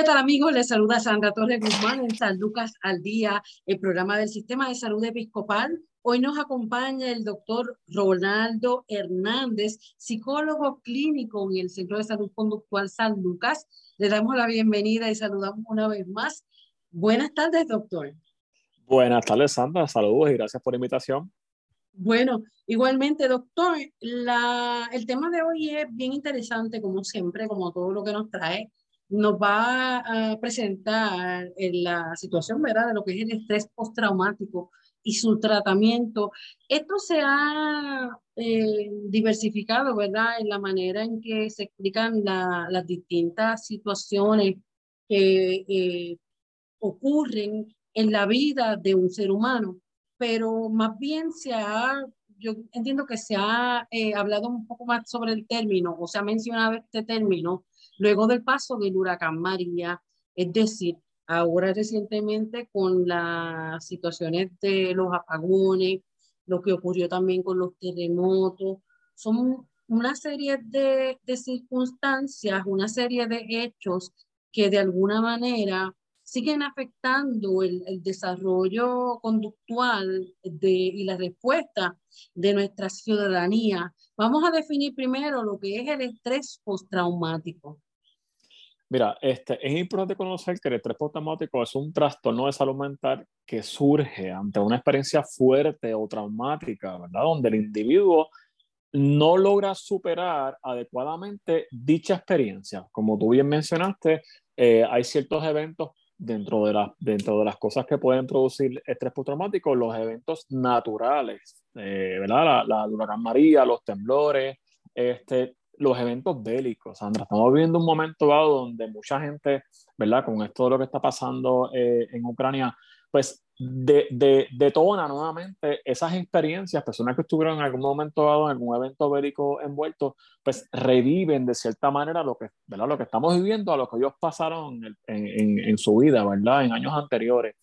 ¿Qué tal amigos? Les saluda Sandra Torres Guzmán en San Lucas al Día, el programa del Sistema de Salud Episcopal. Hoy nos acompaña el doctor Ronaldo Hernández, psicólogo clínico en el Centro de Salud Conductual San Lucas. Le damos la bienvenida y saludamos una vez más. Buenas tardes, doctor. Buenas tardes, Sandra. Saludos y gracias por la invitación. Bueno, igualmente, doctor, la, el tema de hoy es bien interesante, como siempre, como todo lo que nos trae nos va a presentar en la situación ¿verdad? de lo que es el estrés postraumático y su tratamiento. Esto se ha eh, diversificado ¿verdad? en la manera en que se explican las distintas situaciones que eh, ocurren en la vida de un ser humano, pero más bien se ha, yo entiendo que se ha eh, hablado un poco más sobre el término o se ha mencionado este término luego del paso del huracán María, es decir, ahora recientemente con las situaciones de los apagones, lo que ocurrió también con los terremotos, son una serie de, circunstancias, una serie de hechos que de alguna manera siguen afectando el, desarrollo conductual de, y la respuesta de nuestra ciudadanía. Vamos a definir primero lo que es el estrés postraumático. Mira, este, es importante conocer que el estrés postraumático es un trastorno de salud mental que surge ante una experiencia fuerte o traumática, ¿verdad? Donde el individuo no logra superar adecuadamente dicha experiencia. Como tú bien mencionaste, eh, hay ciertos eventos dentro de, la, dentro de las cosas que pueden producir estrés postraumático, los eventos naturales, eh, ¿verdad? La, la huracán María, los temblores, este, los eventos bélicos, Sandra. Estamos viviendo un momento dado donde mucha gente, ¿verdad? Con esto de lo que está pasando eh, en Ucrania, pues de, de, detona nuevamente esas experiencias, personas que estuvieron en algún momento dado en algún evento bélico envuelto, pues reviven de cierta manera lo que, ¿verdad? lo que estamos viviendo, a lo que ellos pasaron en, en, en su vida, ¿verdad? En años anteriores.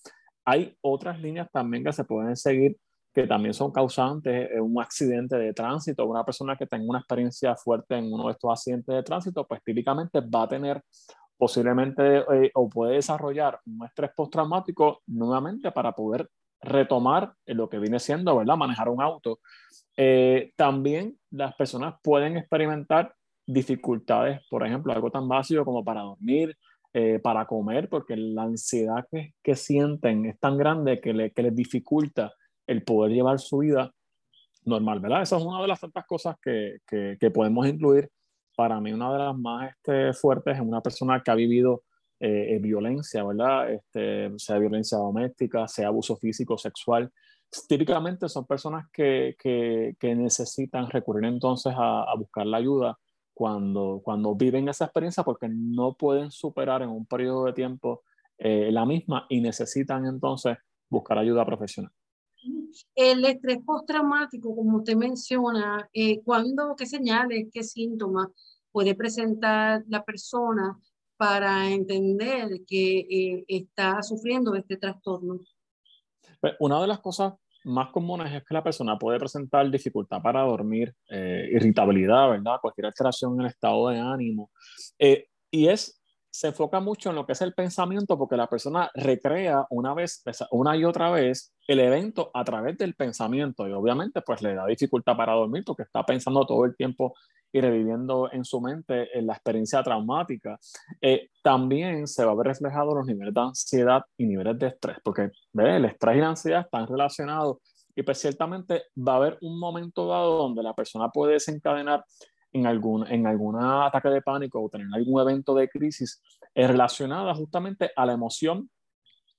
Hay otras líneas también que se pueden seguir que también son causantes de un accidente de tránsito. Una persona que tenga una experiencia fuerte en uno de estos accidentes de tránsito, pues típicamente va a tener posiblemente eh, o puede desarrollar un estrés postraumático nuevamente para poder retomar lo que viene siendo, ¿verdad? Manejar un auto. Eh, también las personas pueden experimentar dificultades, por ejemplo, algo tan básico como para dormir, eh, para comer, porque la ansiedad que, que, sienten es tan grande que, le, que les dificulta el poder llevar su vida normal, ¿verdad? Esa es una de las tantas cosas que, que, podemos incluir. Para mí, una de las más este, fuertes es una persona que ha vivido eh, eh, violencia, ¿verdad? Este, sea violencia doméstica, sea abuso físico, sexual. Típicamente son personas que, que necesitan recurrir entonces a, buscar la ayuda cuando, cuando viven esa experiencia porque no pueden superar en un periodo de tiempo eh, la misma y necesitan entonces buscar ayuda profesional. El estrés postraumático, como usted menciona, eh, ¿cuándo, qué señales, qué síntomas puede presentar la persona para entender que eh, está sufriendo este trastorno? Pues, una de las cosas más comunes es que la persona puede presentar dificultad para dormir, eh, irritabilidad, ¿verdad? Cualquier alteración en el estado de ánimo. y es se enfoca mucho en lo que es el pensamiento porque la persona recrea una vez, una y otra vez el evento a través del pensamiento y obviamente pues le da dificultad para dormir porque está pensando todo el tiempo y reviviendo en su mente en la experiencia traumática. Eh, también se va a ver reflejado los niveles de ansiedad y niveles de estrés porque el estrés y la ansiedad están relacionados y pues ciertamente va a haber un momento dado donde la persona puede desencadenar en algún, en algún ataque de pánico o tener algún evento de crisis relacionada justamente a la emoción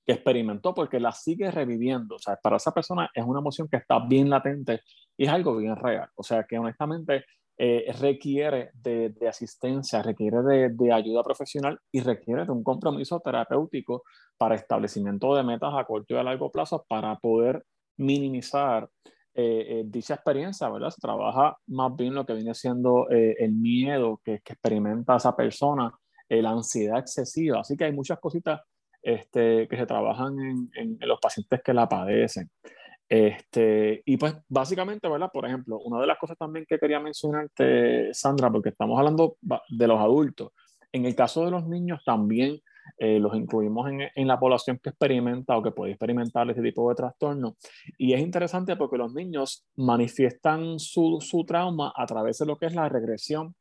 que experimentó porque la sigue reviviendo. O sea, para esa persona es una emoción que está bien latente y es algo bien real. O sea, que honestamente eh, requiere de, asistencia, requiere de, ayuda profesional y requiere de un compromiso terapéutico para establecimiento de metas a corto y a largo plazo para poder minimizar eh, eh, dicha experiencia, ¿verdad? Se trabaja más bien lo que viene siendo el miedo que, que, experimenta esa persona, la ansiedad excesiva. Así que hay muchas cositas este, que se trabajan en, en, los pacientes que la padecen. Este, y pues básicamente, ¿verdad? Por ejemplo, una de las cosas también que quería mencionarte, Sandra, porque estamos hablando de los adultos, en el caso de los niños también eh, los incluimos en, en, la población que experimenta o que puede experimentar este tipo de trastorno. Y es interesante porque los niños manifiestan su, su trauma a través de lo que es la regresión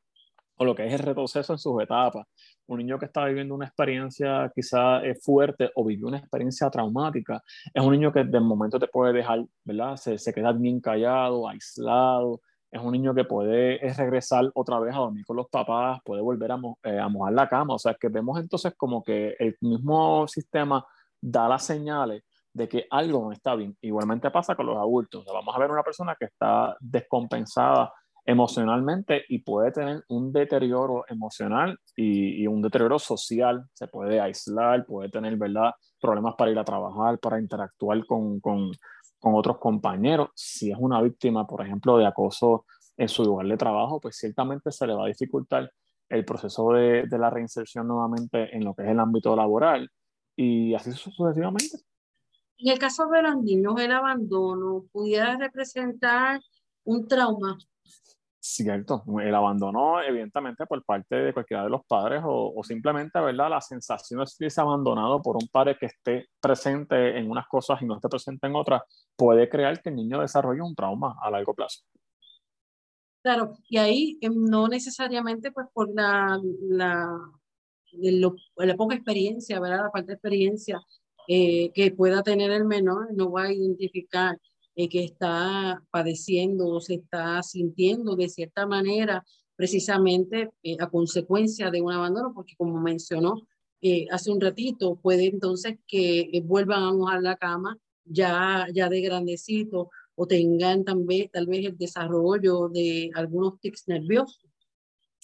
o lo que es el retroceso en sus etapas un niño que está viviendo una experiencia quizá eh, fuerte o vivió una experiencia traumática, es un niño que de momento te puede dejar, ¿verdad? Se, se queda bien callado, aislado, es un niño que puede regresar otra vez a dormir con los papás, puede volver a, eh, a mojar la cama, o sea, que vemos entonces como que el mismo sistema da las señales de que algo no está bien. Igualmente pasa con los adultos. vamos a ver una persona que está descompensada emocionalmente y puede tener un deterioro emocional y, un deterioro social. Se puede aislar, puede tener ¿verdad? problemas para ir a trabajar, para interactuar con, con, con otros compañeros. Si es una víctima, por ejemplo, de acoso en su lugar de trabajo, pues ciertamente se le va a dificultar el proceso de, de la reinserción nuevamente en lo que es el ámbito laboral y así sucesivamente. En el caso de los niños, el abandono pudiera representar un trauma Cierto, el abandono evidentemente por parte de cualquiera de los padres o, simplemente, ¿verdad? La sensación de sentirse abandonado por un padre que esté presente en unas cosas y no esté presente en otras puede crear que el niño desarrolle un trauma a largo plazo. Claro, y ahí em, no necesariamente pues por la, la, la poca experiencia, ¿verdad? La falta de experiencia eh, que pueda tener el menor, no va a identificar eh, que está padeciendo o se está sintiendo de cierta manera precisamente eh, a consecuencia de un abandono, porque como mencionó eh, hace un ratito, puede entonces que vuelvan a mojar la cama ya, ya de grandecito o tengan también tal vez el desarrollo de algunos tics nerviosos.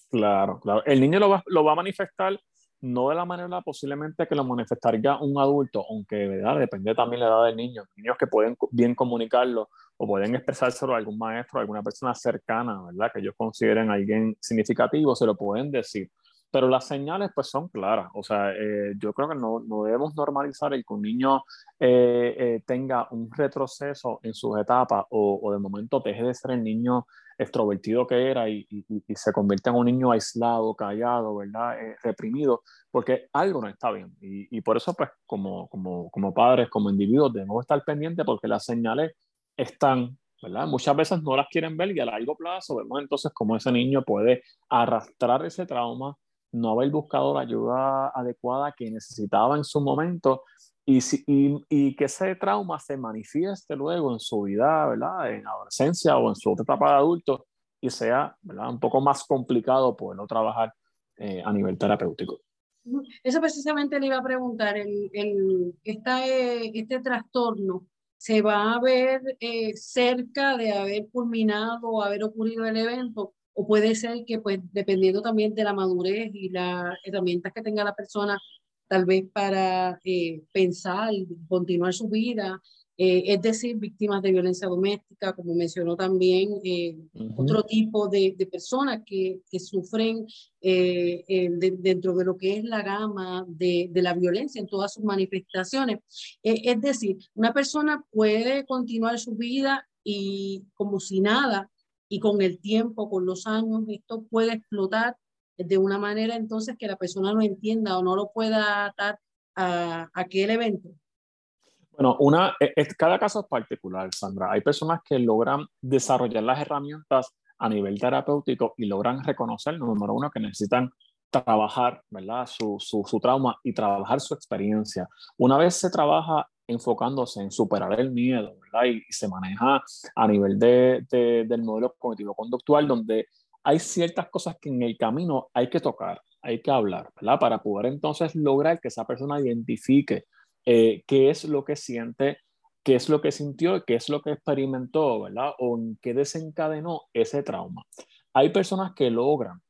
Claro, claro. El niño lo va, lo va a manifestar no de la manera posiblemente que lo manifestaría un adulto, aunque ¿verdad? depende también la edad del niño. Niños que pueden bien comunicarlo o pueden expresárselo a algún maestro, a alguna persona cercana, ¿verdad? Que ellos consideren alguien significativo, se lo pueden decir. Pero las señales pues son claras. O sea, eh, yo creo que no, no, debemos normalizar el que un niño eh, eh, tenga un retroceso en sus etapas o, o de momento deje de ser el niño extrovertido que era y, se convierte en un niño aislado, callado, ¿verdad? Eh, reprimido, porque algo no está bien. Y, por eso, pues, como, como, como padres, como individuos, debemos estar pendientes porque las señales están, ¿verdad? Muchas veces no las quieren ver y a largo plazo vemos entonces cómo ese niño puede arrastrar ese trauma, no haber buscado la ayuda adecuada que necesitaba en su momento y, y, y, que ese trauma se manifieste luego en su vida, ¿verdad? En adolescencia o en su otra etapa de adulto y sea, ¿verdad? Un poco más complicado poderlo trabajar eh, a nivel terapéutico. Eso precisamente le iba a preguntar, el, el, esta, eh, este trastorno se va a ver eh, cerca de haber culminado o haber ocurrido el evento, o puede ser que, pues, dependiendo también de la madurez y las herramientas que tenga la persona, tal vez para eh, pensar continuar su vida, eh, es decir, víctimas de violencia doméstica, como mencionó también eh, otro tipo de, de personas que, que sufren dentro de lo que es la gama de, de la violencia en todas sus manifestaciones. es decir, una persona puede continuar su vida y como si nada, y con el tiempo, con los años, esto puede explotar de una manera entonces que la persona no entienda o no lo pueda atar a, aquel evento? Bueno, una, e, cada caso es particular, Sandra. Hay personas que logran desarrollar las herramientas a nivel terapéutico y logran reconocer, número uno, que necesitan trabajar ¿verdad? Su, su, su, trauma y trabajar su experiencia. Una vez se trabaja enfocándose en superar el miedo ¿verdad? Y, se maneja a nivel de, del modelo cognitivo-conductual, donde hay ciertas cosas que en el camino hay que tocar, hay que hablar, ¿verdad? Para poder entonces lograr que esa persona identifique eh, qué es lo que siente, qué es lo que sintió, qué es lo que experimentó, ¿verdad? O en qué desencadenó ese trauma. Hay personas que logran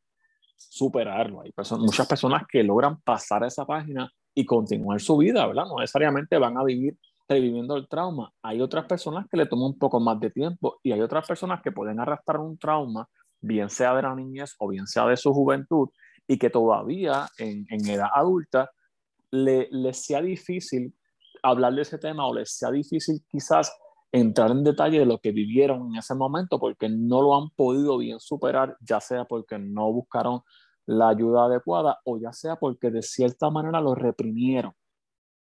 superarlo, hay muchas personas que logran pasar esa página y continuar su vida, ¿verdad? No necesariamente van a vivir reviviendo el trauma. Hay otras personas que le toman un poco más de tiempo y hay otras personas que pueden arrastrar un trauma, bien sea de la niñez o bien sea de su juventud, y que todavía en, en edad adulta le, les sea difícil hablar de ese tema o les sea difícil quizás entrar en detalle de lo que vivieron en ese momento porque no lo han podido bien superar, ya sea porque no buscaron la ayuda adecuada o ya sea porque de cierta manera lo reprimieron.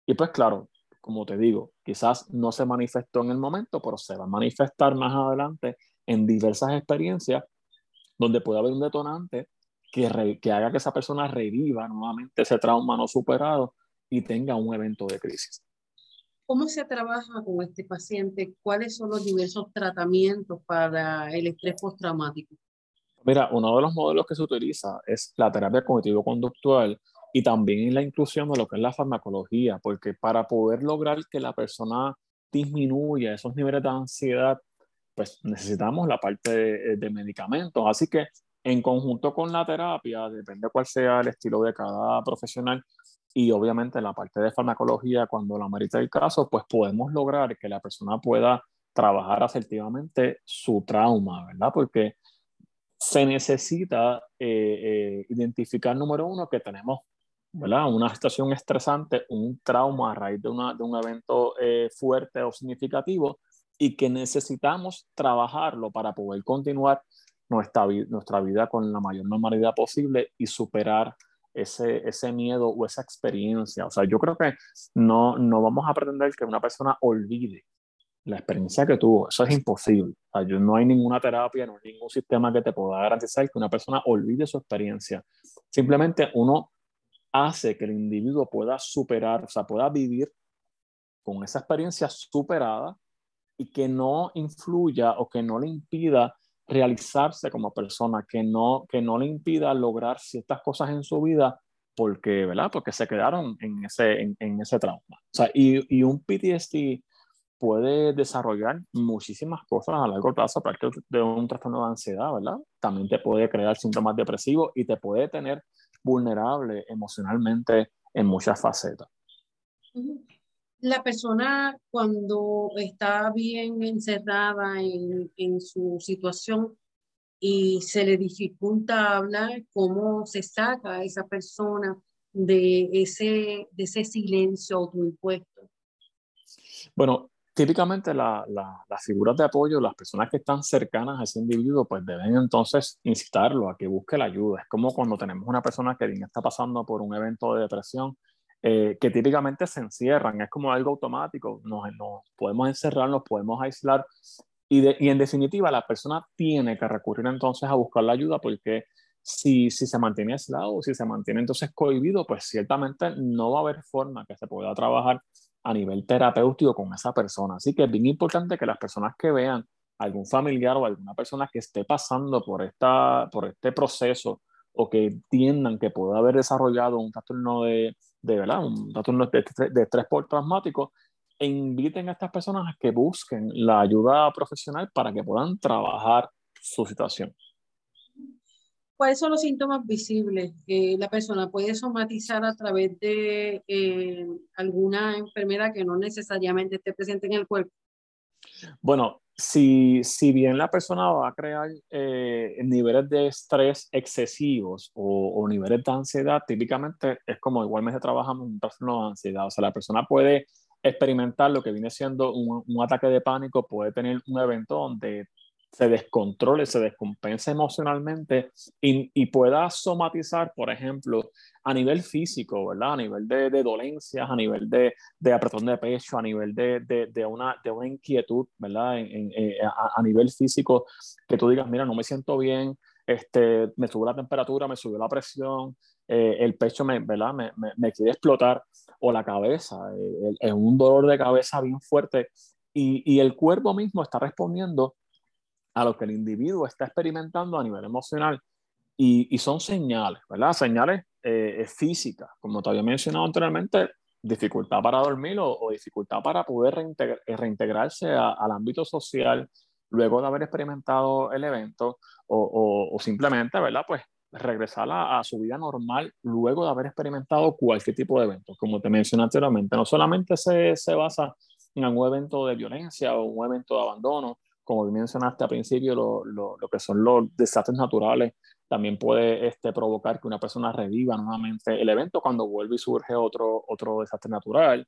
Y pues claro, como te digo, quizás no se manifestó en el momento, pero se va a manifestar más adelante en diversas experiencias donde puede haber un detonante que, que haga que esa persona reviva nuevamente ese trauma no superado y tenga un evento de crisis. ¿Cómo se trabaja con este paciente? ¿Cuáles son los diversos tratamientos para el estrés postraumático? Mira, uno de los modelos que se utiliza es la terapia cognitivo-conductual y también la inclusión de lo que es la farmacología, porque para poder lograr que la persona disminuya esos niveles de ansiedad, pues necesitamos la parte de, de medicamentos. Así que en conjunto con la terapia, depende cuál sea el estilo de cada profesional, y obviamente la parte de farmacología, cuando la merita el caso, pues podemos lograr que la persona pueda trabajar asertivamente su trauma, ¿verdad? Porque se necesita eh, eh, identificar, número uno, que tenemos ¿verdad? una situación estresante, un trauma a raíz de, una, de un evento eh, fuerte o significativo y que necesitamos trabajarlo para poder continuar nuestra, nuestra vida con la mayor normalidad posible y superar ese, ese miedo o esa experiencia. O sea, yo creo que no, no vamos a pretender que una persona olvide la experiencia que tuvo. Eso es imposible. O sea, yo, no hay ninguna terapia, no hay ningún sistema que te pueda garantizar que una persona olvide su experiencia. Simplemente uno hace que el individuo pueda superar, o sea, pueda vivir con esa experiencia superada y que no influya o que no le impida realizarse como persona, que no, que no le impida lograr ciertas cosas en su vida porque, ¿verdad? Porque se quedaron en ese, en, ese trauma. O sea, y, y, un PTSD puede desarrollar muchísimas cosas a largo plazo, aparte de un trastorno de ansiedad, ¿verdad? También te puede crear síntomas depresivos y te puede tener vulnerable emocionalmente en muchas facetas la persona cuando está bien encerrada en, su situación y se le dificulta hablar, cómo se saca a esa persona de ese, de ese silencio autoimpuesto. Bueno, típicamente las figuras de apoyo, las personas que están cercanas a ese individuo, pues deben entonces incitarlo a que busque la ayuda. Es como cuando tenemos una persona que bien está pasando por un evento de depresión eh, que típicamente se encierran, es como algo automático, nos, podemos encerrar, nos podemos aislar y, y, en definitiva la persona tiene que recurrir entonces a buscar la ayuda porque si, si se mantiene aislado, si se mantiene entonces cohibido, pues ciertamente no va a haber forma que se pueda trabajar a nivel terapéutico con esa persona. Así que es bien importante que las personas que vean algún familiar o alguna persona que esté pasando por, esta, por este proceso o que entiendan que puede haber desarrollado un trastorno de, de, ¿verdad? un trastorno de, de estrés traumático e inviten a estas personas a que busquen la ayuda profesional para que puedan trabajar su situación. ¿Cuáles son los síntomas visibles? que la persona puede somatizar a través de eh, alguna enfermedad que no necesariamente esté presente en el cuerpo. Bueno, si, si bien la persona va a crear eh, niveles de estrés excesivos o, niveles de ansiedad, típicamente es como igualmente trabajamos un trastorno de ansiedad. O sea, la persona puede experimentar lo que viene siendo un, un ataque de pánico, puede tener un evento donde se descontrole, se descompense emocionalmente y, y, pueda somatizar, por ejemplo, a nivel físico, ¿verdad? A nivel de, de dolencias, a nivel de, de, apretón de pecho, a nivel de, de una, una, inquietud, ¿verdad? Eh, a, nivel físico, que tú digas, mira, no me siento bien, este, me subió la temperatura, me subió la presión, eh, el pecho me, ¿verdad? Me, me, me, quiere explotar, o la cabeza, es eh, un dolor de cabeza bien fuerte, y, y el cuerpo mismo está respondiendo a lo que el individuo está experimentando a nivel emocional. Y, y son señales, ¿verdad? Señales eh, físicas, como te había mencionado anteriormente, dificultad para dormir o, dificultad para poder reintegrarse al ámbito social luego de haber experimentado el evento o, o simplemente, ¿verdad? Pues regresar a, su vida normal luego de haber experimentado cualquier tipo de evento. Como te mencioné anteriormente, no solamente se, se basa en un evento de violencia o un evento de abandono, como mencionaste al principio, lo, lo, lo, que son los desastres naturales, también puede este, provocar que una persona reviva nuevamente el evento cuando vuelve y surge otro, otro desastre natural.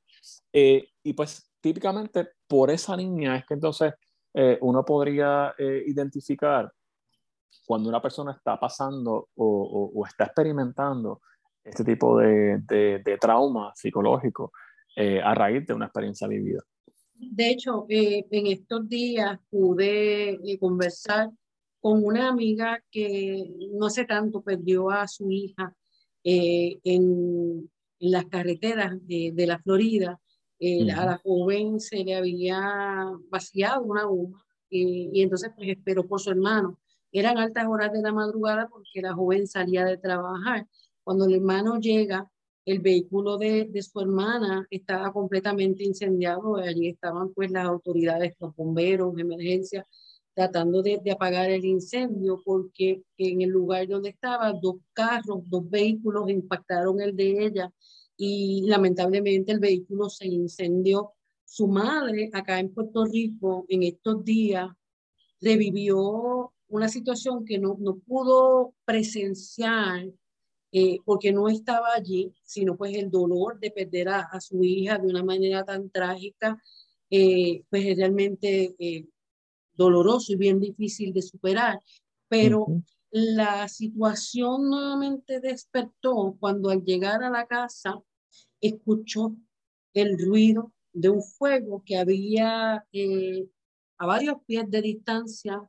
Eh, y pues típicamente por esa línea es que entonces eh, uno podría eh, identificar cuando una persona está pasando o, está experimentando este tipo de, de, trauma psicológico eh, a raíz de una experiencia vivida. De hecho, eh, en estos días pude eh, conversar con una amiga que no hace tanto perdió a su hija en, en, las carreteras de, de la Florida. A la joven se le había vaciado una goma y entonces pues esperó por su hermano eran altas horas de la madrugada porque la joven salía de trabajar. Cuando el hermano llega, el vehículo de, de su hermana estaba completamente incendiado. Allí estaban pues las autoridades, los bomberos, emergencia, tratando de, de, apagar el incendio porque en el lugar donde estaba, dos carros, dos vehículos impactaron el de ella y lamentablemente el vehículo se incendió. Su madre acá en Puerto Rico en estos días revivió una situación que no, no pudo presenciar eh, porque no estaba allí, sino pues el dolor de perder a, a su hija de una manera tan trágica, eh, pues es realmente eh, doloroso y bien difícil de superar. Pero la situación nuevamente despertó cuando al llegar a la casa escuchó el ruido de un fuego que había a varios pies de distancia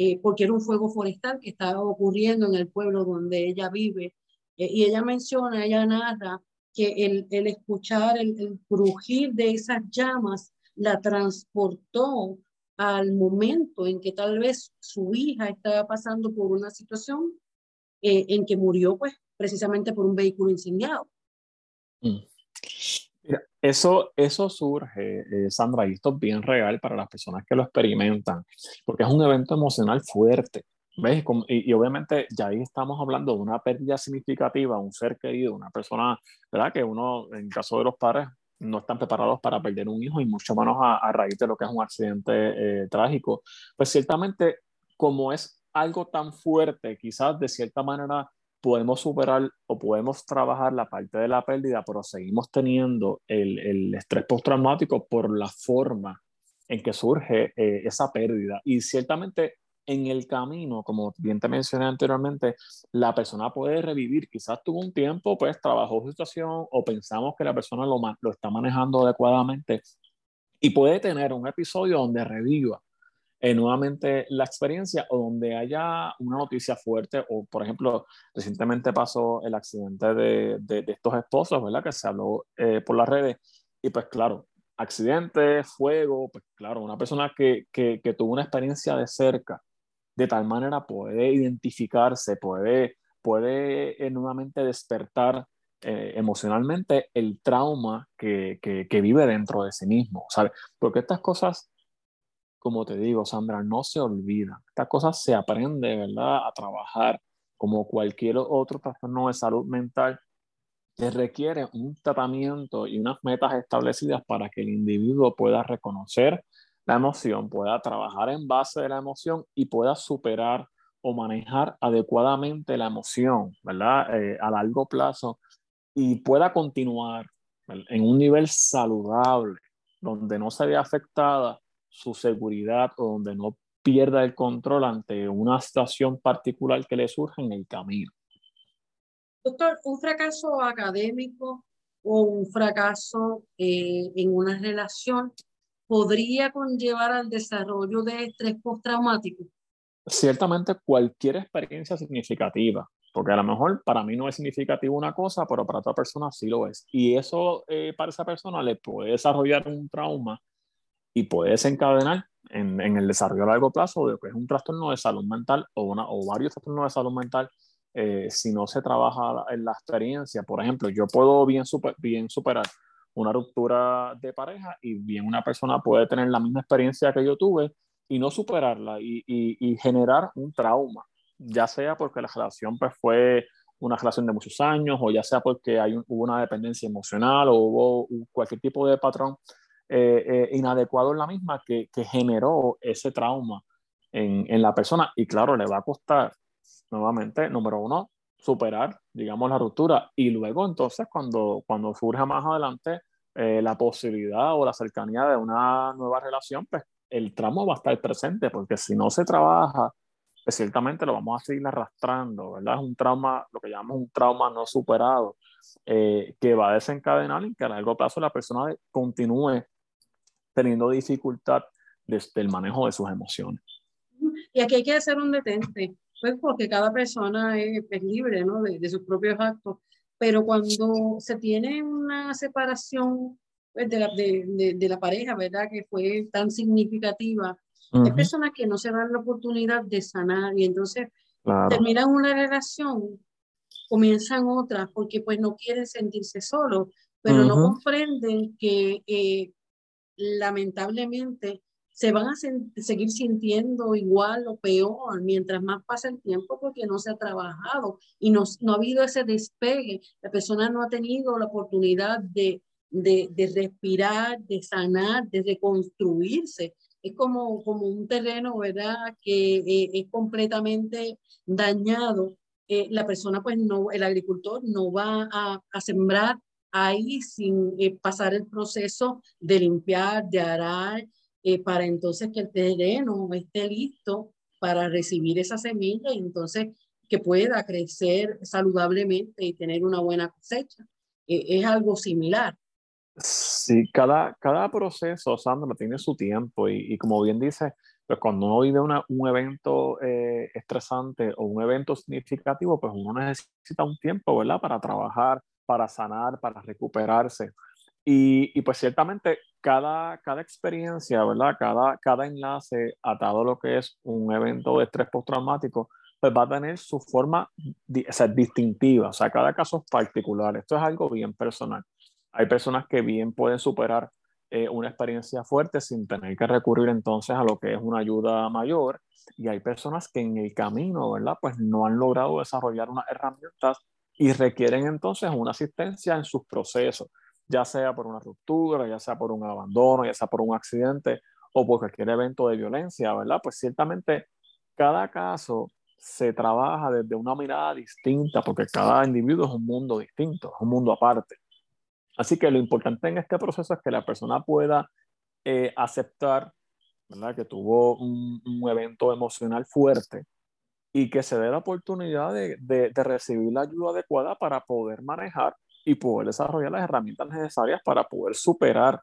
eh, porque era un fuego forestal que estaba ocurriendo en el pueblo donde ella vive. Eh, y ella menciona, ella narra que el, el escuchar el, el, crujir de esas llamas la transportó al momento en que tal vez su hija estaba pasando por una situación eh, en que murió pues precisamente por un vehículo incendiado. Mm. Eso, eso surge, eh, Sandra, y esto es bien real para las personas que lo experimentan, porque es un evento emocional fuerte. ¿Ves? Y, obviamente ya ahí estamos hablando de una pérdida significativa, un ser querido, una persona, ¿verdad? Que uno, en caso de los padres, no están preparados para perder un hijo y mucho menos a, a raíz de lo que es un accidente eh, trágico. Pues ciertamente, como es algo tan fuerte, quizás de cierta manera podemos superar o podemos trabajar la parte de la pérdida, pero seguimos teniendo el, el estrés postraumático por la forma en que surge eh, esa pérdida. Y ciertamente en el camino, como bien te mencioné anteriormente, la persona puede revivir. Quizás tuvo un tiempo, pues trabajó su situación o pensamos que la persona lo, lo está manejando adecuadamente y puede tener un episodio donde reviva eh, nuevamente la experiencia o donde haya una noticia fuerte o, por ejemplo, recientemente pasó el accidente de, de, estos esposos, ¿verdad? Que se habló eh, por las redes y pues claro, accidente, fuego, pues claro, una persona que, que, que, tuvo una experiencia de cerca, de tal manera puede identificarse, puede, puede eh, nuevamente despertar emocionalmente el trauma que, que, vive dentro de sí mismo, ¿sabes? Porque estas cosas como te digo, Sandra, no se olvida. Estas cosas se aprende, ¿verdad? A trabajar como cualquier otro trastorno de salud mental que requiere un tratamiento y unas metas establecidas para que el individuo pueda reconocer la emoción, pueda trabajar en base de la emoción y pueda superar o manejar adecuadamente la emoción, ¿verdad? Eh, a largo plazo y pueda continuar en un nivel saludable, donde no se vea afectada su seguridad o donde no pierda el control ante una situación particular que le surge en el camino. Doctor, un fracaso académico o un fracaso eh, en una relación podría conllevar al desarrollo de estrés postraumático. Ciertamente cualquier experiencia significativa, porque a lo mejor para mí no es significativo una cosa, pero para otra persona sí lo es. Y eso eh, para esa persona le puede desarrollar un trauma y puede desencadenar en, en, el desarrollo a largo plazo de lo que es un trastorno de salud mental o, una, o varios trastornos de salud mental eh, si no se trabaja en la experiencia. Por ejemplo, yo puedo bien, super, bien superar una ruptura de pareja y bien una persona puede tener la misma experiencia que yo tuve y no superarla y, y, generar un trauma, ya sea porque la relación pues, fue una relación de muchos años o ya sea porque hay hubo una dependencia emocional o hubo cualquier tipo de patrón eh, eh, inadecuado en la misma que, que generó ese trauma en, en, la persona. Y claro, le va a costar nuevamente, número uno, superar, digamos, la ruptura y luego entonces cuando, cuando surja más adelante eh, la posibilidad o la cercanía de una nueva relación, pues el tramo va a estar presente, porque si no se trabaja, pues ciertamente lo vamos a seguir arrastrando, ¿verdad? Es un trauma, lo que llamamos un trauma no superado, eh, que va a desencadenar en que a largo plazo la persona continúe teniendo dificultad desde el manejo de sus emociones. Y aquí hay que hacer un detente, pues porque cada persona es, libre, ¿no? De, de sus propios actos pero cuando se tiene una separación pues, de, la, de, de, la pareja, ¿verdad? Que fue tan significativa, hay personas que no se dan la oportunidad de sanar y entonces terminan una relación, comienzan otra porque pues no quieren sentirse solos, pero no comprenden que eh, lamentablemente se van a seguir sintiendo igual o peor mientras más pasa el tiempo porque no se ha trabajado y no, no ha habido ese despegue. La persona no ha tenido la oportunidad de, de, de respirar, de sanar, de reconstruirse. Es como, como un terreno, ¿verdad?, que eh, es completamente dañado. Eh, la persona, pues no, el agricultor no va a, a sembrar ahí sin eh, pasar el proceso de limpiar, de arar, eh, para entonces que el terreno esté listo para recibir esa semilla y entonces que pueda crecer saludablemente y tener una buena cosecha. Eh, es algo similar. Sí, cada, cada proceso, Sandra, tiene su tiempo y, y como bien dice, pues cuando uno vive una, un evento eh, estresante o un evento significativo, pues uno necesita un tiempo, ¿verdad? Para trabajar, para sanar, para recuperarse. Y, pues ciertamente cada, cada experiencia, ¿verdad? Cada, cada enlace atado a lo que es un evento de estrés postraumático, pues va a tener su forma o sea, distintiva, o sea, cada caso es particular. Esto es algo bien personal. Hay personas que bien pueden superar eh, una experiencia fuerte sin tener que recurrir entonces a lo que es una ayuda mayor y hay personas que en el camino, ¿verdad? Pues no han logrado desarrollar unas herramientas y requieren entonces una asistencia en sus procesos ya sea por una ruptura, ya sea por un abandono, ya sea por un accidente o por cualquier evento de violencia, ¿verdad? Pues ciertamente cada caso se trabaja desde una mirada distinta, porque cada individuo es un mundo distinto, es un mundo aparte. Así que lo importante en este proceso es que la persona pueda eh, aceptar ¿verdad? que tuvo un, un, evento emocional fuerte y que se dé la oportunidad de, de, de recibir la ayuda adecuada para poder manejar y poder desarrollar las herramientas necesarias para poder superar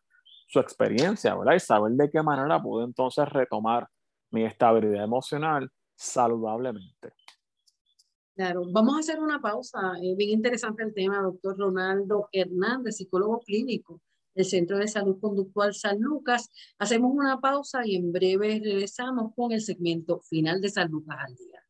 su experiencia, ¿verdad? Y saber de qué manera puedo entonces retomar mi estabilidad emocional saludablemente. Claro, vamos a hacer una pausa. Es bien interesante el tema, doctor Ronaldo Hernández, psicólogo clínico del Centro de Salud Conductual San Lucas. Hacemos una pausa y en breve regresamos con el segmento final de San Lucas al día.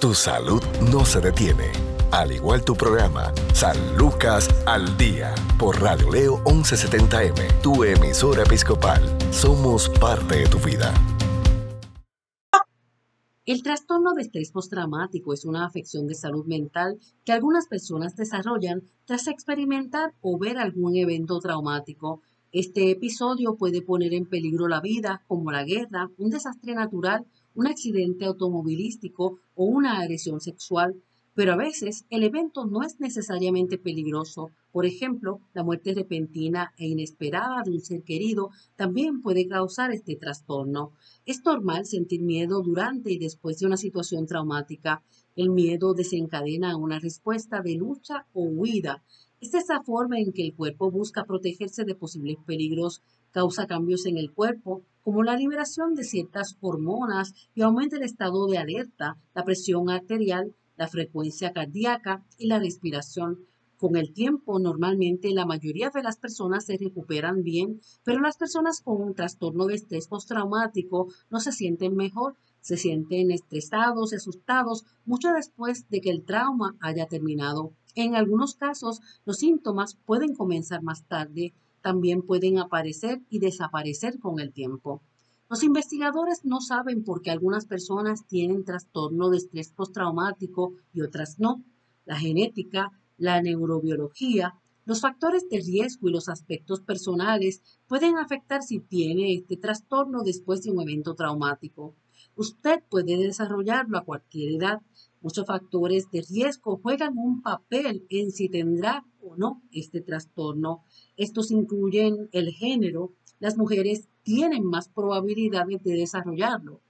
Tu salud no se detiene al igual tu programa, San Lucas al Día, por Radio Leo 1170M, tu emisora episcopal. Somos parte de tu vida. El trastorno de estrés postraumático es una afección de salud mental que algunas personas desarrollan tras experimentar o ver algún evento traumático. Este episodio puede poner en peligro la vida, como la guerra, un desastre natural, un accidente automovilístico o una agresión sexual pero a veces el evento no es necesariamente peligroso. Por ejemplo, la muerte repentina e inesperada de un ser querido también puede causar este trastorno. Es normal sentir miedo durante y después de una situación traumática. El miedo desencadena una respuesta de lucha o huida. Es esa forma en que el cuerpo busca protegerse de posibles peligros, causa cambios en el cuerpo, como la liberación de ciertas hormonas y aumenta el estado de alerta, la presión arterial, la frecuencia cardíaca y la respiración. Con el tiempo, normalmente la mayoría de las personas se recuperan bien, pero las personas con un trastorno de estrés postraumático no se sienten mejor, se sienten estresados, asustados, mucho después de que el trauma haya terminado. En algunos casos, los síntomas pueden comenzar más tarde, también pueden aparecer y desaparecer con el tiempo. Los investigadores no saben por qué algunas personas tienen trastorno de estrés postraumático y otras no. La genética, la neurobiología, los factores de riesgo y los aspectos personales pueden afectar si tiene este trastorno después de un evento traumático. Usted puede desarrollarlo a cualquier edad. Muchos factores de riesgo juegan un papel en si tendrá o no este trastorno. Estos incluyen el género. Las mujeres tienen más probabilidades de desarrollarlo.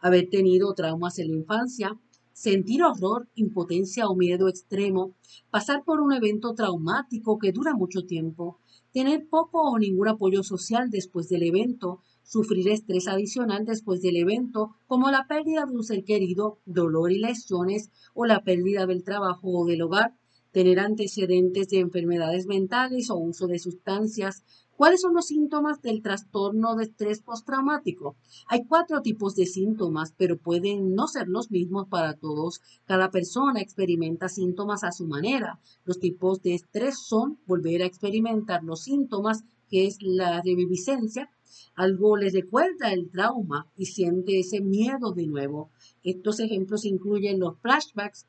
Haber tenido traumas en la infancia, sentir horror, impotencia o miedo extremo, pasar por un evento traumático que dura mucho tiempo, tener poco o ningún apoyo social después del evento, sufrir estrés adicional después del evento, como la pérdida de un ser querido, dolor y lesiones o la pérdida del trabajo o del hogar, tener antecedentes de enfermedades mentales o uso de sustancias, ¿Cuáles son los síntomas del trastorno de estrés postraumático? Hay cuatro tipos de síntomas, pero pueden no ser los mismos para todos. Cada persona experimenta síntomas a su manera. Los tipos de estrés son volver a experimentar los síntomas, que es la reviviscencia. Algo le recuerda el trauma y siente ese miedo de nuevo. Estos ejemplos incluyen los flashbacks,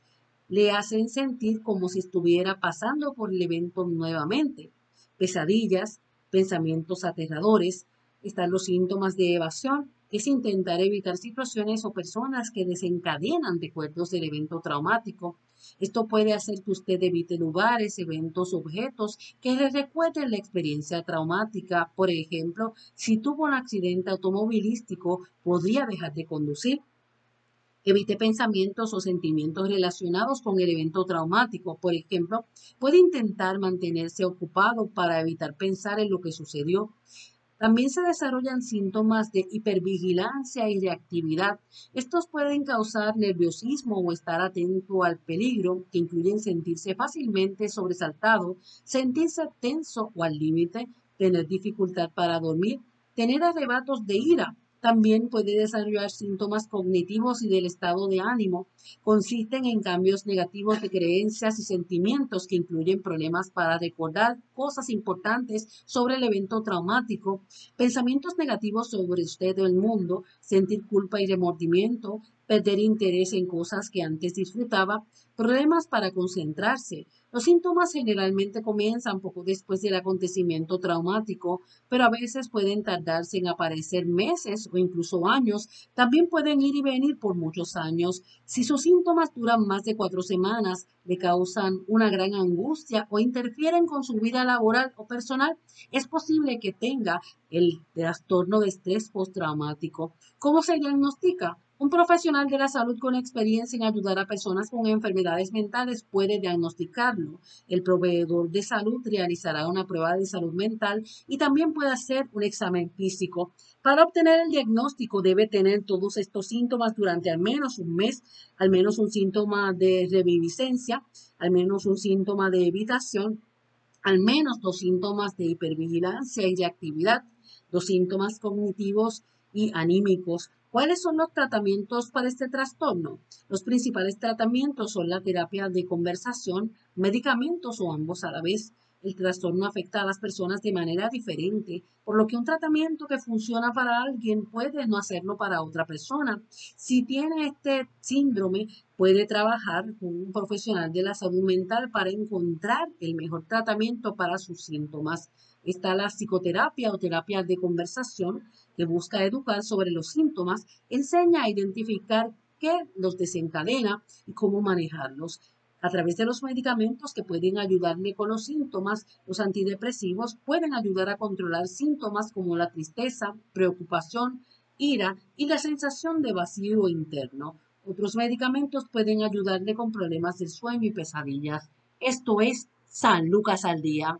le hacen sentir como si estuviera pasando por el evento nuevamente. Pesadillas, pensamientos aterradores, están los síntomas de evasión, que es intentar evitar situaciones o personas que desencadenan recuerdos del evento traumático. Esto puede hacer que usted evite lugares, eventos, objetos que le recuerden la experiencia traumática. Por ejemplo, si tuvo un accidente automovilístico, podría dejar de conducir. Evite pensamientos o sentimientos relacionados con el evento traumático. Por ejemplo, puede intentar mantenerse ocupado para evitar pensar en lo que sucedió. También se desarrollan síntomas de hipervigilancia y reactividad. Estos pueden causar nerviosismo o estar atento al peligro, que incluyen sentirse fácilmente sobresaltado, sentirse tenso o al límite, tener dificultad para dormir, tener arrebatos de ira, también puede desarrollar síntomas cognitivos y del estado de ánimo. Consisten en cambios negativos de creencias y sentimientos que incluyen problemas para recordar cosas importantes sobre el evento traumático, pensamientos negativos sobre usted o el mundo, sentir culpa y remordimiento, perder interés en cosas que antes disfrutaba, problemas para concentrarse, los síntomas generalmente comienzan poco después del acontecimiento traumático, pero a veces pueden tardarse en aparecer meses o incluso años. También pueden ir y venir por muchos años. Si sus síntomas duran más de cuatro semanas, le causan una gran angustia o interfieren con su vida laboral o personal, es posible que tenga el trastorno de estrés postraumático. ¿Cómo se diagnostica? Un profesional de la salud con experiencia en ayudar a personas con enfermedades mentales puede diagnosticarlo. El proveedor de salud realizará una prueba de salud mental y también puede hacer un examen físico. Para obtener el diagnóstico debe tener todos estos síntomas durante al menos un mes, al menos un síntoma de reviviscencia, al menos un síntoma de evitación, al menos dos síntomas de hipervigilancia y de actividad, dos síntomas cognitivos y anímicos, ¿Cuáles son los tratamientos para este trastorno? Los principales tratamientos son la terapia de conversación, medicamentos o ambos a la vez. El trastorno afecta a las personas de manera diferente, por lo que un tratamiento que funciona para alguien puede no hacerlo para otra persona. Si tiene este síndrome, puede trabajar con un profesional de la salud mental para encontrar el mejor tratamiento para sus síntomas. Está la psicoterapia o terapia de conversación, que busca educar sobre los síntomas, enseña a identificar qué los desencadena y cómo manejarlos. A través de los medicamentos que pueden ayudarle con los síntomas, los antidepresivos pueden ayudar a controlar síntomas como la tristeza, preocupación, ira y la sensación de vacío interno. Otros medicamentos pueden ayudarle con problemas del sueño y pesadillas. Esto es San Lucas al Día.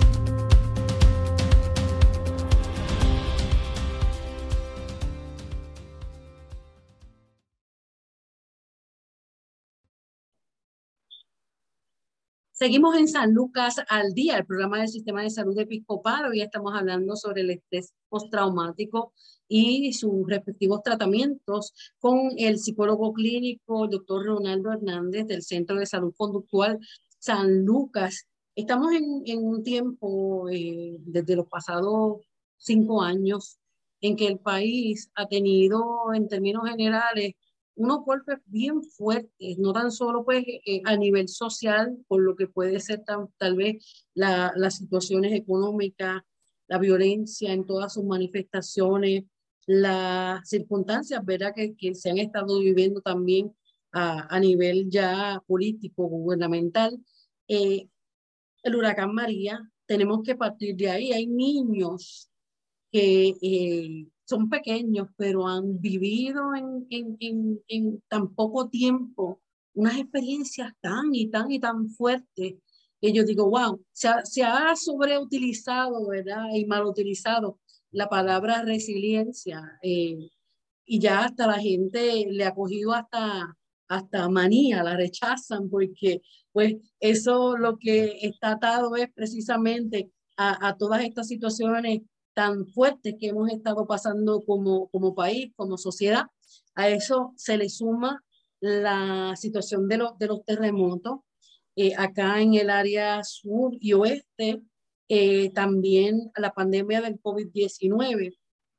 Seguimos en San Lucas al día, el programa del Sistema de Salud Episcopal. Hoy estamos hablando sobre el estrés postraumático y sus respectivos tratamientos con el psicólogo clínico, el doctor Ronaldo Hernández del Centro de Salud Conductual San Lucas. Estamos en, en un tiempo, eh, desde los pasados cinco años, en que el país ha tenido, en términos generales, unos golpes bien fuertes, no tan solo pues eh, a nivel social, por lo que puede ser tal vez la, las situaciones económicas, la violencia en todas sus manifestaciones, las circunstancias, ¿verdad? Que, que se han estado viviendo también a, a nivel ya político, gubernamental. Eh, el huracán María, tenemos que partir de ahí. Hay niños que eh, son pequeños, pero han vivido en, en, en, en, tan poco tiempo unas experiencias tan y tan y tan fuertes que yo digo, wow, se ha, se ha sobreutilizado, ¿verdad? Y mal utilizado la palabra resiliencia. Eh, y ya hasta la gente le ha cogido hasta, hasta manía, la rechazan porque pues eso lo que está atado es precisamente a, a todas estas situaciones tan fuertes que hemos estado pasando como, como país, como sociedad. A eso se le suma la situación de, los de los terremotos. Eh, acá en el área sur y oeste, eh, también la pandemia del COVID-19.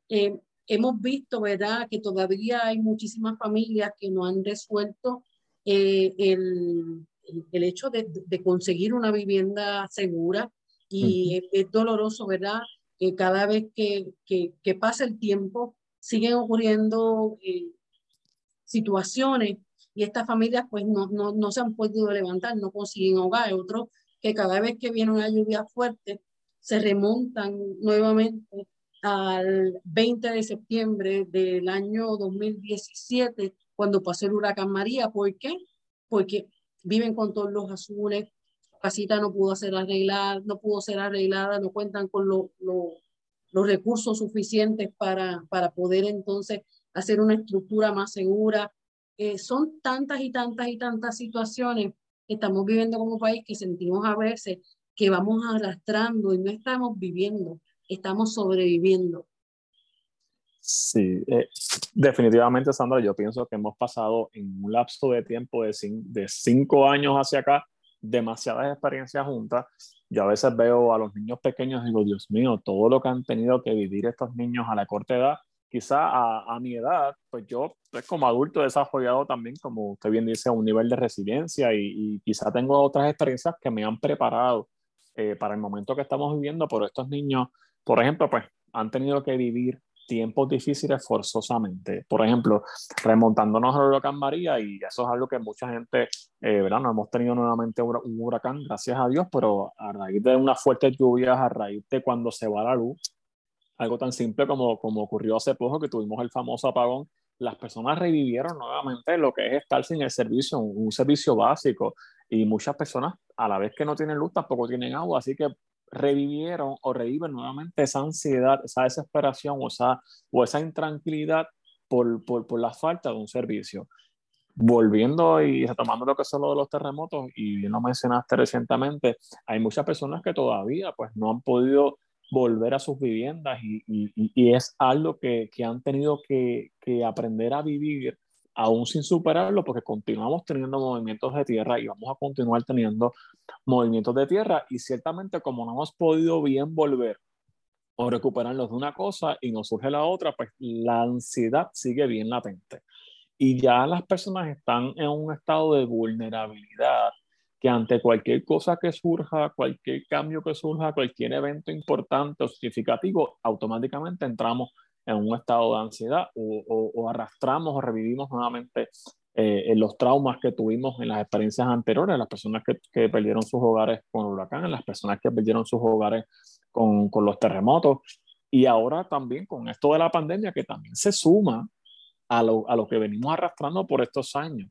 Eh, hemos visto, ¿verdad?, que todavía hay muchísimas familias que no han resuelto el, el, hecho de, de, conseguir una vivienda segura y es, es doloroso, ¿verdad?, que cada vez que, que, que pasa el tiempo siguen ocurriendo eh, situaciones y estas familias pues no, no, no, se han podido levantar, no consiguen hogar. Otros que cada vez que viene una lluvia fuerte se remontan nuevamente al 20 de septiembre del año 2017, cuando pasó el huracán María. ¿Por qué? Porque viven con todos los azules, casita no pudo ser arreglada, no pudo no cuentan con lo, lo, los recursos suficientes para, para poder entonces hacer una estructura más segura. Eh, son tantas y tantas y tantas situaciones que estamos viviendo como país que sentimos a veces que vamos arrastrando y no estamos viviendo, estamos sobreviviendo. Sí, eh, definitivamente, Sandra, yo pienso que hemos pasado en un lapso de tiempo de, de cinco años hacia acá demasiadas experiencias juntas. Yo a veces veo a los niños pequeños y digo, Dios mío, todo lo que han tenido que vivir estos niños a la corta edad, quizá a, a mi edad, pues yo pues como adulto he desarrollado también, como usted bien dice, un nivel de resiliencia y, quizá tengo otras experiencias que me han preparado eh, para el momento que estamos viviendo, pero estos niños, por ejemplo, pues han tenido que vivir tiempos difíciles forzosamente. Por ejemplo, remontándonos al huracán María, y eso es algo que mucha gente, eh, ¿verdad? No hemos tenido nuevamente un huracán, gracias a Dios, pero a raíz de unas fuertes lluvias, a raíz de cuando se va la luz, algo tan simple como, como ocurrió hace poco, que tuvimos el famoso apagón, las personas revivieron nuevamente lo que es estar sin el servicio, un, un servicio básico, y muchas personas a la vez que no tienen luz tampoco tienen agua, así que revivieron o reviven nuevamente esa ansiedad, esa desesperación o esa, o esa intranquilidad por, por, por, la falta de un servicio. Volviendo y retomando lo que es lo de los terremotos, y bien lo mencionaste recientemente, hay muchas personas que todavía pues, no han podido volver a sus viviendas y, y, y es algo que, que han tenido que, que aprender a vivir aún sin superarlo, porque continuamos teniendo movimientos de tierra y vamos a continuar teniendo movimientos de tierra y ciertamente como no hemos podido bien volver o recuperarlos de una cosa y nos surge la otra, pues la ansiedad sigue bien latente. Y ya las personas están en un estado de vulnerabilidad que ante cualquier cosa que surja, cualquier cambio que surja, cualquier evento importante o significativo, automáticamente entramos en un estado de ansiedad o, o, o arrastramos o revivimos nuevamente eh, en los traumas que tuvimos en las experiencias anteriores, las personas que, que, perdieron sus hogares con el huracán, las personas que perdieron sus hogares con, con, los terremotos y ahora también con esto de la pandemia que también se suma a lo, a lo que venimos arrastrando por estos años.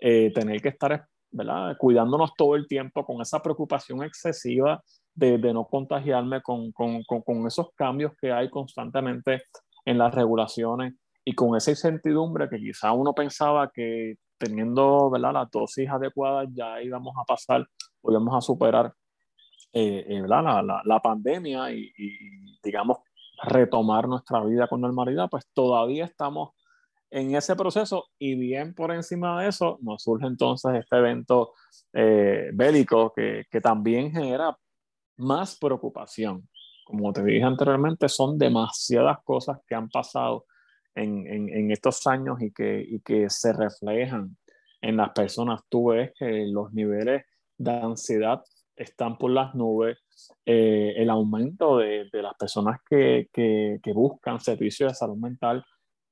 Eh, tener que estar ¿verdad? cuidándonos todo el tiempo con esa preocupación excesiva de, de no contagiarme con, con, con, esos cambios que hay constantemente en las regulaciones y con esa incertidumbre que quizá uno pensaba que teniendo ¿verdad? las dosis adecuadas ya íbamos a pasar o íbamos a superar eh, eh La, la, la, pandemia y, y, digamos, retomar nuestra vida con normalidad, pues todavía estamos en ese proceso y bien por encima de eso nos surge entonces este evento eh, bélico que, que, también genera más preocupación. Como te dije anteriormente, son demasiadas cosas que han pasado en, en, en estos años y que, y que se reflejan en las personas. Tú ves que los niveles de ansiedad están por las nubes, eh, el aumento de, de las personas que, que, que buscan servicios de salud mental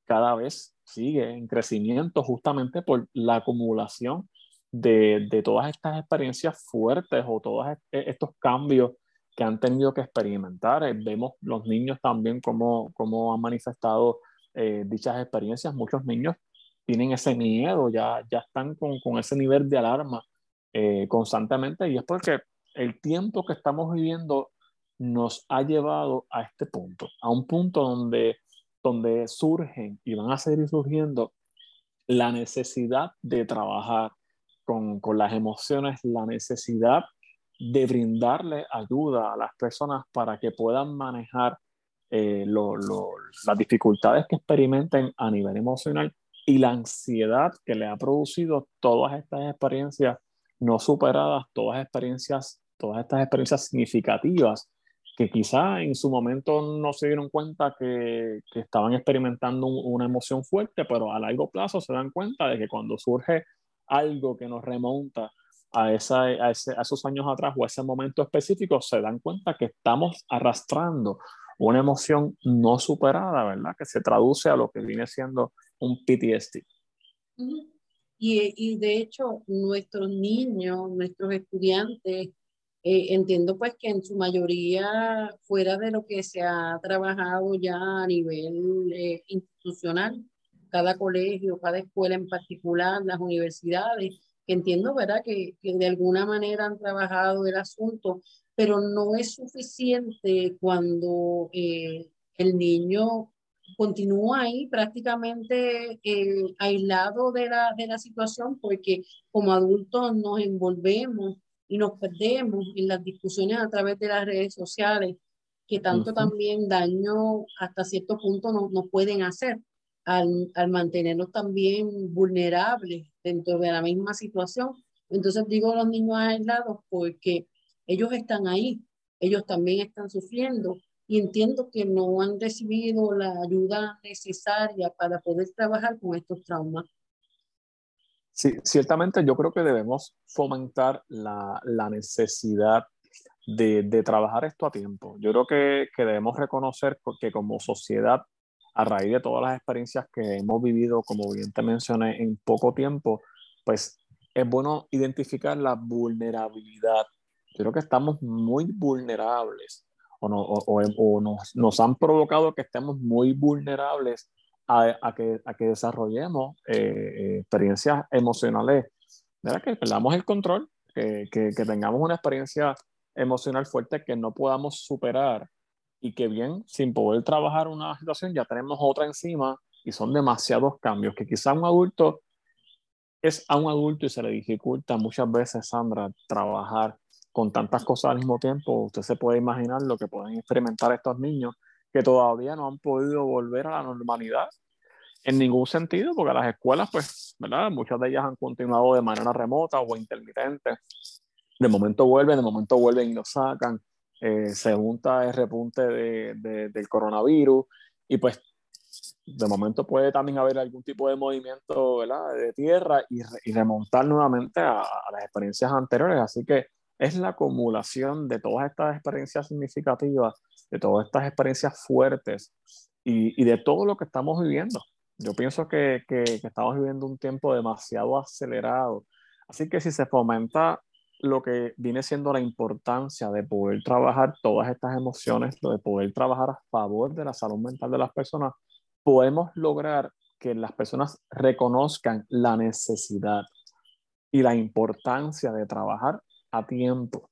cada vez sigue en crecimiento justamente por la acumulación de, de, todas estas experiencias fuertes o todos estos cambios que han tenido que experimentar. Eh, vemos los niños también cómo, cómo han manifestado eh, dichas experiencias. Muchos niños tienen ese miedo, ya, ya están con, con ese nivel de alarma eh, constantemente y es porque el tiempo que estamos viviendo nos ha llevado a este punto, a un punto donde donde surgen y van a seguir surgiendo la necesidad de trabajar con, con las emociones, la necesidad de brindarle ayuda a las personas para que puedan manejar eh, las dificultades que experimenten a nivel emocional y la ansiedad que le ha producido todas estas experiencias no superadas, todas experiencias, todas estas experiencias significativas que quizá en su momento no se dieron cuenta que estaban experimentando una emoción fuerte, pero a largo plazo se dan cuenta de que cuando surge algo que nos remonta a, esa, a, ese, a esos años atrás o a ese momento específico, se dan cuenta que estamos arrastrando una emoción no superada, ¿verdad? Que se traduce a lo que viene siendo un PTSD. Y, y de hecho, nuestros niños, nuestros estudiantes, eh, entiendo pues que en su mayoría, fuera de lo que se ha trabajado ya a nivel eh, institucional, cada colegio, cada escuela en particular, las universidades, entiendo, ¿verdad?, que, que de alguna manera han trabajado el asunto, pero no es suficiente cuando eh, el niño continúa ahí prácticamente aislado de la, de la situación porque como adultos nos envolvemos y nos perdemos en las discusiones a través de las redes sociales, que tanto también daño hasta cierto punto nos, nos pueden hacer al, al, mantenernos también vulnerables dentro de la misma situación. Entonces digo los niños aislados porque ellos están ahí, ellos también están sufriendo y entiendo que no han recibido la ayuda necesaria para poder trabajar con estos traumas. Sí, ciertamente yo creo que debemos fomentar la, la necesidad de, de, trabajar esto a tiempo. Yo creo que, que, debemos reconocer que como sociedad, a raíz de todas las experiencias que hemos vivido, como bien te mencioné, en poco tiempo, pues es bueno identificar la vulnerabilidad. Yo creo que estamos muy vulnerables o, no, o, o, o nos, nos, han provocado que estemos muy vulnerables a, que, a que, desarrollemos eh, eh, experiencias emocionales, ¿verdad? que perdamos el control, que, que, que, tengamos una experiencia emocional fuerte que no podamos superar y que bien, sin poder trabajar una situación, ya tenemos otra encima y son demasiados cambios que quizá un adulto es a un adulto y se le dificulta muchas veces, Sandra, trabajar con tantas cosas al mismo tiempo. Usted se puede imaginar lo que pueden experimentar estos niños que todavía no han podido volver a la normalidad en ningún sentido, porque las escuelas, pues, ¿verdad? Muchas de ellas han continuado de manera remota o intermitente. De momento vuelven, de momento vuelven y lo sacan. Eh, se junta el repunte de, de, del coronavirus y pues de momento puede también haber algún tipo de movimiento de tierra y, y remontar nuevamente a, las experiencias anteriores. Así que es la acumulación de todas estas experiencias significativas de todas estas experiencias fuertes y, y de todo lo que estamos viviendo. Yo pienso que, que, estamos viviendo un tiempo demasiado acelerado. Así que si se fomenta lo que viene siendo la importancia de poder trabajar todas estas emociones, de poder trabajar a favor de la salud mental de las personas, podemos lograr que las personas reconozcan la necesidad y la importancia de trabajar a tiempo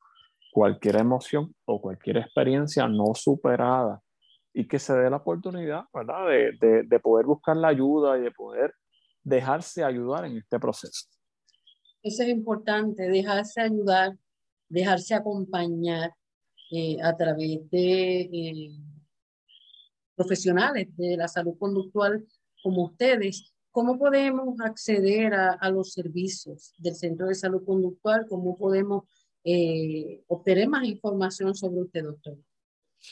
cualquier emoción o cualquier experiencia no superada y que se dé la oportunidad, ¿verdad? De, de, poder buscar la ayuda y de poder dejarse ayudar en este proceso. Eso es importante, dejarse ayudar, dejarse acompañar eh, a través de eh, profesionales de la salud conductual como ustedes. ¿Cómo podemos acceder a, los servicios del Centro de Salud Conductual? ¿Cómo podemos eh, obtener más información sobre usted, doctor?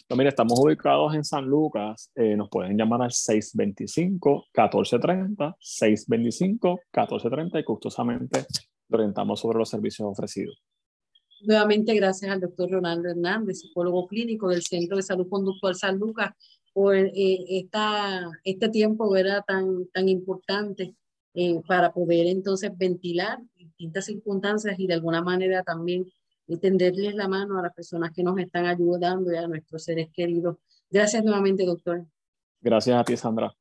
No, mire, estamos ubicados en San Lucas. Eh, nos pueden llamar al 625-1430, 625-1430 y gustosamente orientamos sobre los servicios ofrecidos. Nuevamente, gracias al doctor Ronaldo Hernández, psicólogo clínico del Centro de Salud Conductual San Lucas, por eh, esta, este tiempo ¿verdad? Tan, tan importante eh, para poder entonces ventilar distintas circunstancias y de alguna manera también tenderles la mano a las personas que nos están ayudando y a nuestros seres queridos. Gracias nuevamente, doctor. Gracias a ti, Sandra.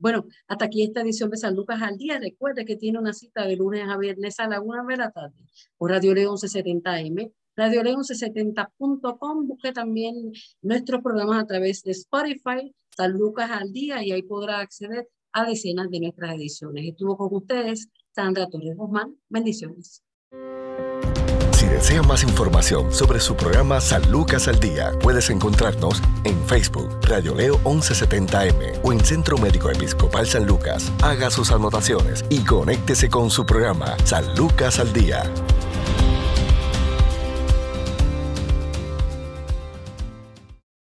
Bueno, hasta aquí esta edición de San Lucas al día. Recuerde que tiene una cita de lunes a viernes a la una de la tarde por Radio León 1170M, Radio León 1170.com. Busque también nuestros programas a través de Spotify, San Lucas al día, y ahí podrá acceder a decenas de nuestras ediciones. Estuvo con ustedes Sandra Torres Guzmán. Bendiciones. Desea más información sobre su programa San Lucas al Día, puedes encontrarnos en Facebook, Radio Leo 1170M o en Centro Médico Episcopal San Lucas. Haga sus anotaciones y conéctese con su programa San Lucas al Día.